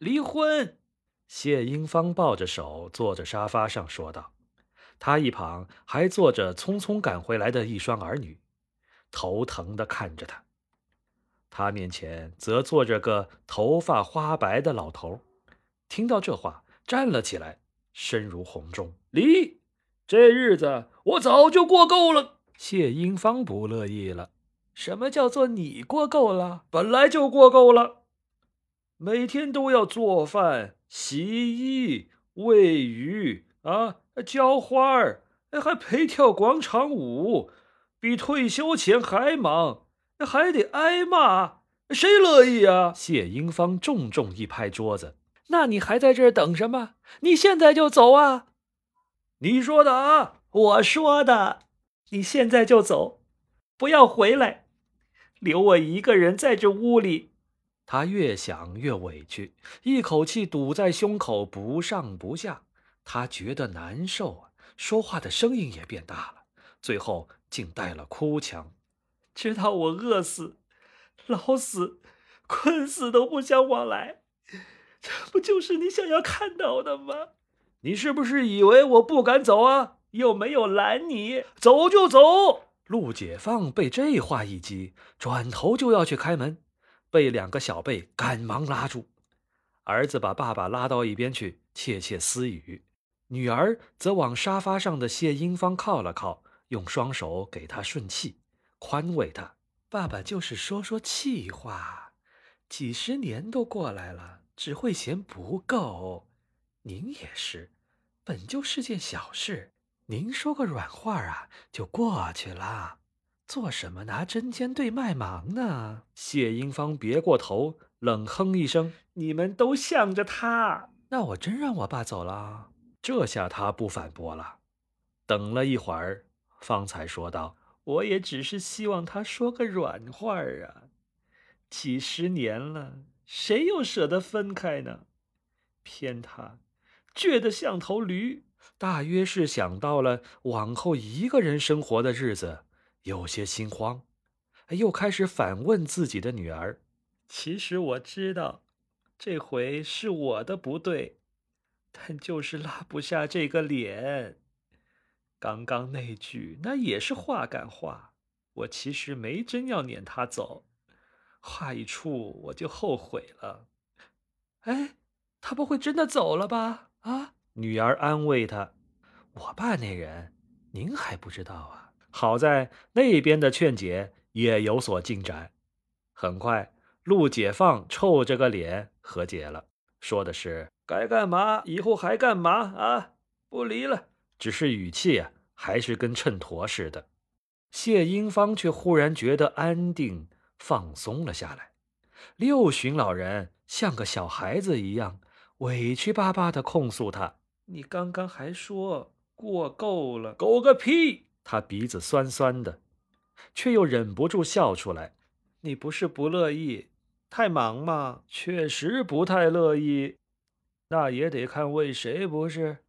离婚。谢英芳抱着手坐在沙发上说道，她一旁还坐着匆匆赶回来的一双儿女，头疼的看着她。她面前则坐着个头发花白的老头，听到这话，站了起来，声如洪钟：“离！这日子我早就过够了。”谢英芳不乐意了：“什么叫做你过够了？本来就过够了，每天都要做饭。”洗衣、喂鱼啊，浇花儿，还陪跳广场舞，比退休前还忙，还得挨骂，谁乐意啊？谢英芳重重一拍桌子：“那你还在这儿等什么？你现在就走啊！”你说的啊，我说的，你现在就走，不要回来，留我一个人在这屋里。他越想越委屈，一口气堵在胸口，不上不下。他觉得难受啊，说话的声音也变大了，最后竟带了哭腔：“直到我饿死、老死、困死都不相往来，这不就是你想要看到的吗？你是不是以为我不敢走啊？又没有拦你，走就走。”陆解放被这话一激，转头就要去开门。被两个小辈赶忙拉住，儿子把爸爸拉到一边去窃窃私语，女儿则往沙发上的谢英芳靠了靠，用双手给她顺气，宽慰他：“爸爸就是说说气话，几十年都过来了，只会嫌不够。您也是，本就是件小事，您说个软话啊，就过去了。”做什么拿针尖对麦芒呢？谢英芳别过头，冷哼一声：“你们都向着他。”那我真让我爸走了。这下他不反驳了，等了一会儿，方才说道：“我也只是希望他说个软话啊。几十年了，谁又舍得分开呢？偏他倔得像头驴，大约是想到了往后一个人生活的日子。”有些心慌，又开始反问自己的女儿：“其实我知道，这回是我的不对，但就是拉不下这个脸。刚刚那句那也是话赶话，我其实没真要撵他走，话一出我就后悔了。哎，他不会真的走了吧？啊？”女儿安慰他：“我爸那人，您还不知道啊。”好在那边的劝解也有所进展，很快陆解放臭着个脸和解了，说的是该干嘛以后还干嘛啊，不离了。只是语气啊，还是跟秤砣似的。谢英芳却忽然觉得安定放松了下来。六旬老人像个小孩子一样委屈巴巴地控诉他：“你刚刚还说过够了，够个屁！”他鼻子酸酸的，却又忍不住笑出来。你不是不乐意，太忙吗？确实不太乐意，那也得看为谁不是。